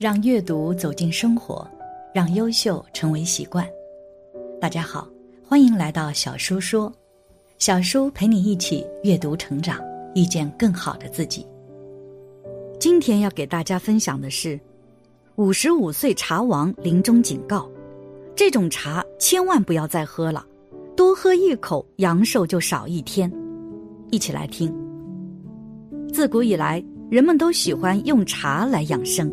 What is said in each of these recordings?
让阅读走进生活，让优秀成为习惯。大家好，欢迎来到小叔说，小叔陪你一起阅读成长，遇见更好的自己。今天要给大家分享的是，五十五岁茶王临终警告：这种茶千万不要再喝了，多喝一口阳寿就少一天。一起来听。自古以来，人们都喜欢用茶来养生。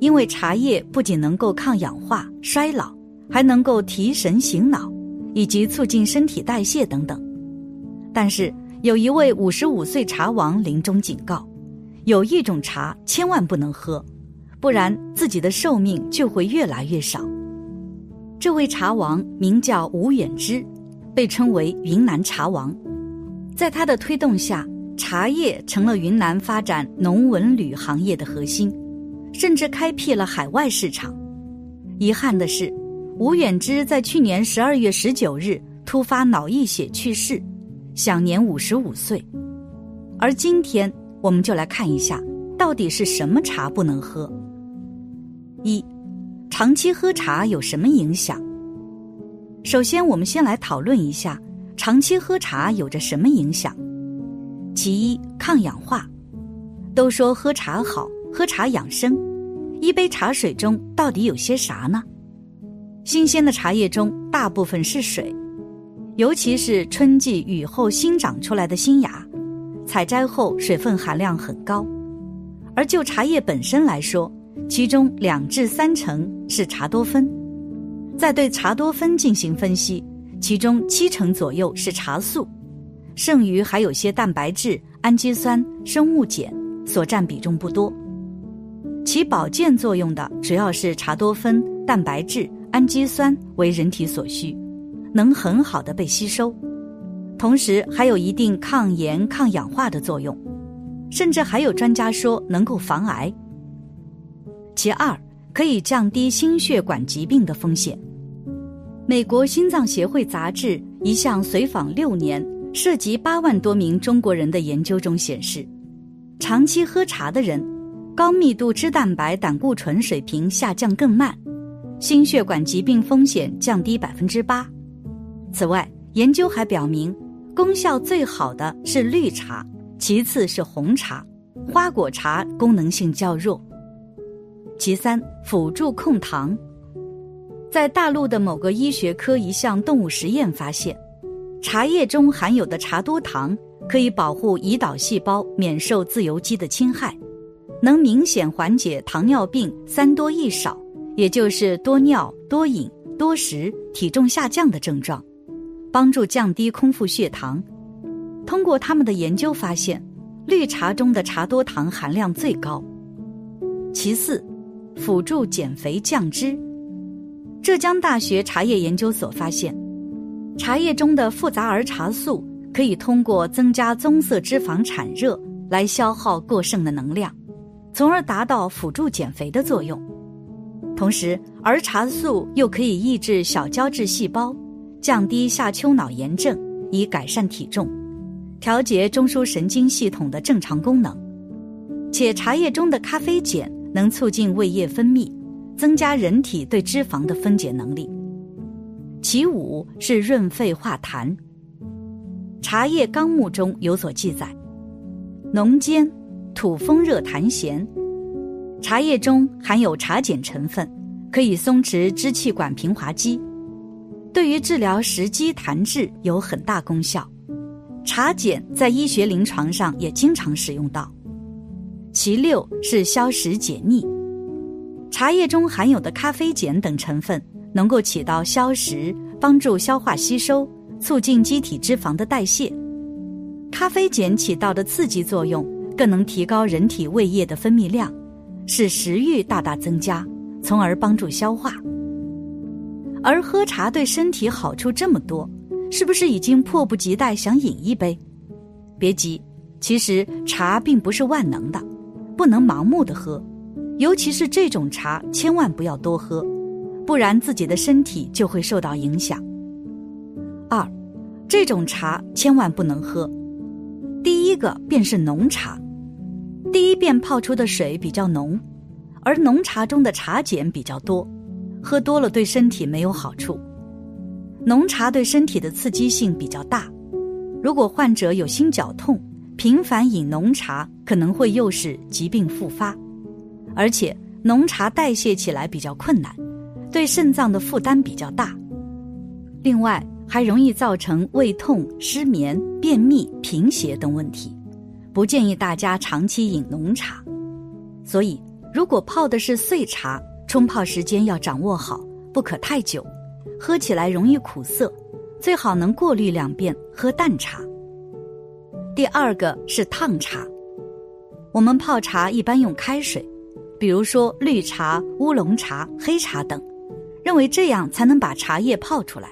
因为茶叶不仅能够抗氧化、衰老，还能够提神醒脑，以及促进身体代谢等等。但是，有一位五十五岁茶王临终警告：有一种茶千万不能喝，不然自己的寿命就会越来越少。这位茶王名叫吴远之，被称为云南茶王。在他的推动下，茶叶成了云南发展农文旅行业的核心。甚至开辟了海外市场。遗憾的是，吴远之在去年十二月十九日突发脑溢血去世，享年五十五岁。而今天，我们就来看一下，到底是什么茶不能喝。一，长期喝茶有什么影响？首先，我们先来讨论一下长期喝茶有着什么影响。其一，抗氧化。都说喝茶好。喝茶养生，一杯茶水中到底有些啥呢？新鲜的茶叶中大部分是水，尤其是春季雨后新长出来的新芽，采摘后水分含量很高。而就茶叶本身来说，其中两至三成是茶多酚。再对茶多酚进行分析，其中七成左右是茶素，剩余还有些蛋白质、氨基酸、生物碱，所占比重不多。起保健作用的主要是茶多酚、蛋白质、氨基酸为人体所需，能很好的被吸收，同时还有一定抗炎、抗氧化的作用，甚至还有专家说能够防癌。其二，可以降低心血管疾病的风险。美国心脏协会杂志一项随访六年、涉及八万多名中国人的研究中显示，长期喝茶的人。高密度脂蛋白胆固醇水平下降更慢，心血管疾病风险降低百分之八。此外，研究还表明，功效最好的是绿茶，其次是红茶，花果茶功能性较弱。其三，辅助控糖。在大陆的某个医学科一项动物实验发现，茶叶中含有的茶多糖可以保护胰岛细胞免受自由基的侵害。能明显缓解糖尿病三多一少，也就是多尿、多饮、多食、体重下降的症状，帮助降低空腹血糖。通过他们的研究发现，绿茶中的茶多糖含量最高。其次，辅助减肥降脂。浙江大学茶叶研究所发现，茶叶中的复杂儿茶素可以通过增加棕色脂肪产热来消耗过剩的能量。从而达到辅助减肥的作用，同时儿茶素又可以抑制小胶质细胞，降低下丘脑炎症，以改善体重，调节中枢神经系统的正常功能。且茶叶中的咖啡碱能促进胃液分泌，增加人体对脂肪的分解能力。其五是润肺化痰。茶叶纲目中有所记载，浓煎。土风热痰涎，茶叶中含有茶碱成分，可以松弛支气管平滑肌，对于治疗食积痰滞有很大功效。茶碱在医学临床上也经常使用到。其六是消食解腻，茶叶中含有的咖啡碱等成分能够起到消食、帮助消化吸收、促进机体脂肪的代谢。咖啡碱起到的刺激作用。更能提高人体胃液的分泌量，使食欲大大增加，从而帮助消化。而喝茶对身体好处这么多，是不是已经迫不及待想饮一杯？别急，其实茶并不是万能的，不能盲目的喝，尤其是这种茶，千万不要多喝，不然自己的身体就会受到影响。二，这种茶千万不能喝。第一个便是浓茶。第一遍泡出的水比较浓，而浓茶中的茶碱比较多，喝多了对身体没有好处。浓茶对身体的刺激性比较大，如果患者有心绞痛，频繁饮浓茶可能会诱使疾病复发，而且浓茶代谢起来比较困难，对肾脏的负担比较大。另外，还容易造成胃痛、失眠、便秘、贫血等问题，不建议大家长期饮浓茶。所以，如果泡的是碎茶，冲泡时间要掌握好，不可太久，喝起来容易苦涩，最好能过滤两遍喝淡茶。第二个是烫茶，我们泡茶一般用开水，比如说绿茶、乌龙茶、黑茶等，认为这样才能把茶叶泡出来。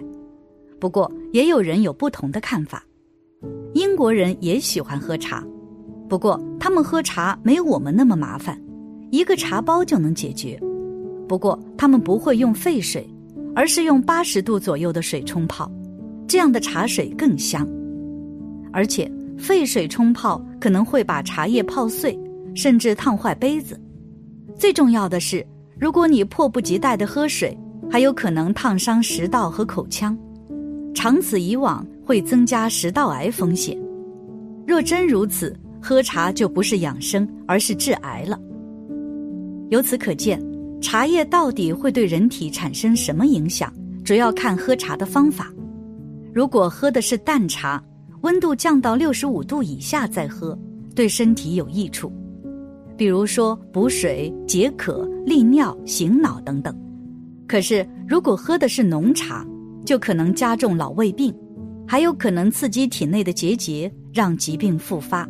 不过，也有人有不同的看法。英国人也喜欢喝茶，不过他们喝茶没我们那么麻烦，一个茶包就能解决。不过他们不会用沸水，而是用八十度左右的水冲泡，这样的茶水更香。而且沸水冲泡可能会把茶叶泡碎，甚至烫坏杯子。最重要的是，如果你迫不及待的喝水，还有可能烫伤食道和口腔。长此以往，会增加食道癌风险。若真如此，喝茶就不是养生，而是致癌了。由此可见，茶叶到底会对人体产生什么影响，主要看喝茶的方法。如果喝的是淡茶，温度降到六十五度以下再喝，对身体有益处，比如说补水、解渴、利尿、醒脑等等。可是，如果喝的是浓茶，就可能加重老胃病，还有可能刺激体内的结节，让疾病复发。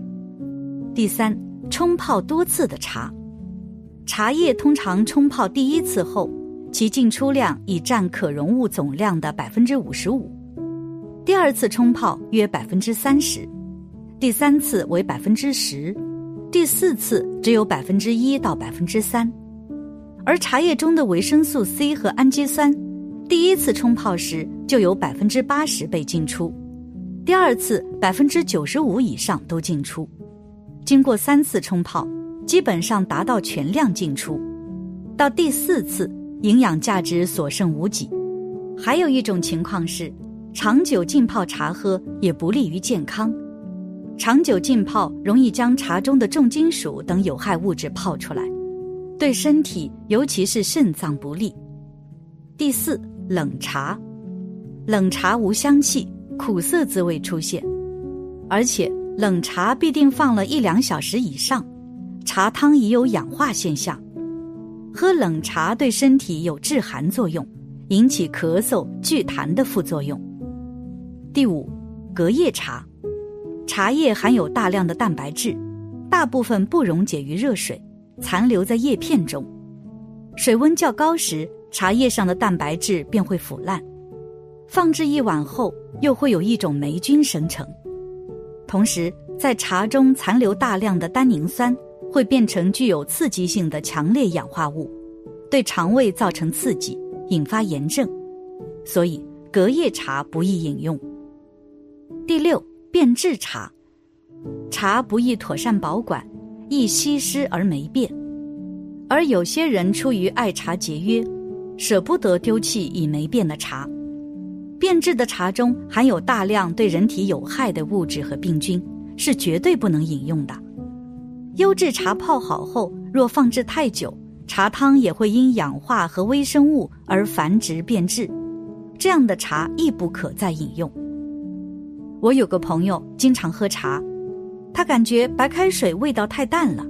第三，冲泡多次的茶，茶叶通常冲泡第一次后，其进出量已占可溶物总量的百分之五十五；第二次冲泡约百分之三十，第三次为百分之十，第四次只有百分之一到百分之三。而茶叶中的维生素 C 和氨基酸。第一次冲泡时就有百分之八十被进出，第二次百分之九十五以上都进出，经过三次冲泡，基本上达到全量进出，到第四次营养价值所剩无几。还有一种情况是，长久浸泡茶喝也不利于健康，长久浸泡容易将茶中的重金属等有害物质泡出来，对身体尤其是肾脏不利。第四。冷茶，冷茶无香气，苦涩滋味出现，而且冷茶必定放了一两小时以上，茶汤已有氧化现象。喝冷茶对身体有致寒作用，引起咳嗽、聚痰的副作用。第五，隔夜茶，茶叶含有大量的蛋白质，大部分不溶解于热水，残留在叶片中，水温较高时。茶叶上的蛋白质便会腐烂，放置一晚后又会有一种霉菌生成。同时，在茶中残留大量的单宁酸，会变成具有刺激性的强烈氧化物，对肠胃造成刺激，引发炎症。所以，隔夜茶不宜饮用。第六，变质茶，茶不易妥善保管，易稀释而霉变，而有些人出于爱茶节约。舍不得丢弃已霉变的茶，变质的茶中含有大量对人体有害的物质和病菌，是绝对不能饮用的。优质茶泡好后，若放置太久，茶汤也会因氧化和微生物而繁殖变质，这样的茶亦不可再饮用。我有个朋友经常喝茶，他感觉白开水味道太淡了，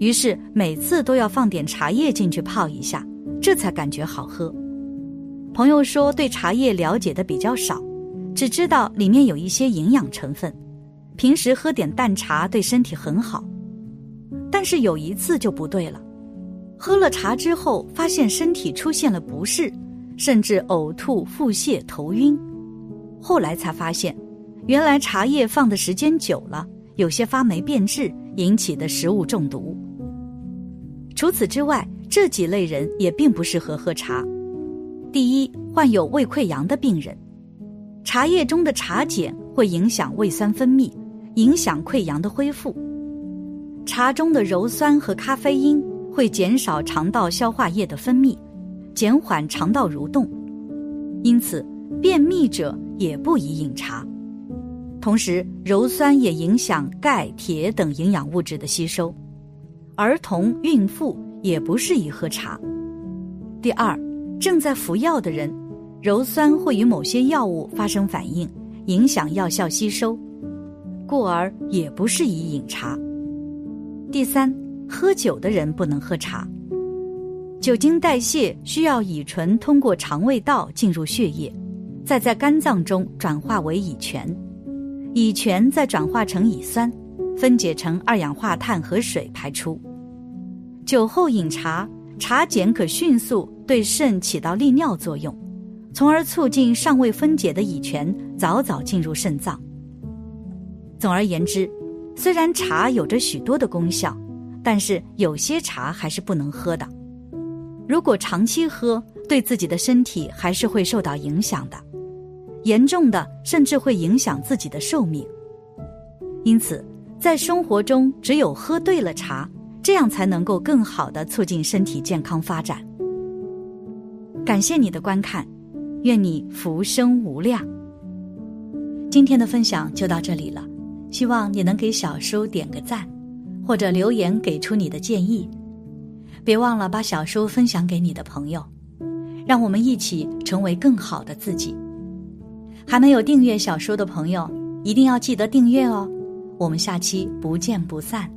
于是每次都要放点茶叶进去泡一下。这才感觉好喝。朋友说对茶叶了解的比较少，只知道里面有一些营养成分，平时喝点淡茶对身体很好。但是有一次就不对了，喝了茶之后发现身体出现了不适，甚至呕吐、腹泻、头晕。后来才发现，原来茶叶放的时间久了，有些发霉变质引起的食物中毒。除此之外。这几类人也并不适合喝茶。第一，患有胃溃疡的病人，茶叶中的茶碱会影响胃酸分泌，影响溃疡的恢复。茶中的鞣酸和咖啡因会减少肠道消化液的分泌，减缓肠道蠕动，因此便秘者也不宜饮茶。同时，鞣酸也影响钙、铁等营养物质的吸收，儿童、孕妇也不适宜喝茶。第二，正在服药的人，鞣酸会与某些药物发生反应，影响药效吸收，故而也不适宜饮茶。第三，喝酒的人不能喝茶。酒精代谢需要乙醇通过肠胃道进入血液，再在肝脏中转化为乙醛。乙醛再转化成乙酸，分解成二氧化碳和水排出。酒后饮茶，茶碱可迅速对肾起到利尿作用，从而促进尚未分解的乙醛早早进入肾脏。总而言之，虽然茶有着许多的功效，但是有些茶还是不能喝的。如果长期喝，对自己的身体还是会受到影响的。严重的甚至会影响自己的寿命，因此在生活中只有喝对了茶，这样才能够更好的促进身体健康发展。感谢你的观看，愿你福生无量。今天的分享就到这里了，希望你能给小叔点个赞，或者留言给出你的建议。别忘了把小叔分享给你的朋友，让我们一起成为更好的自己。还没有订阅小说的朋友，一定要记得订阅哦！我们下期不见不散。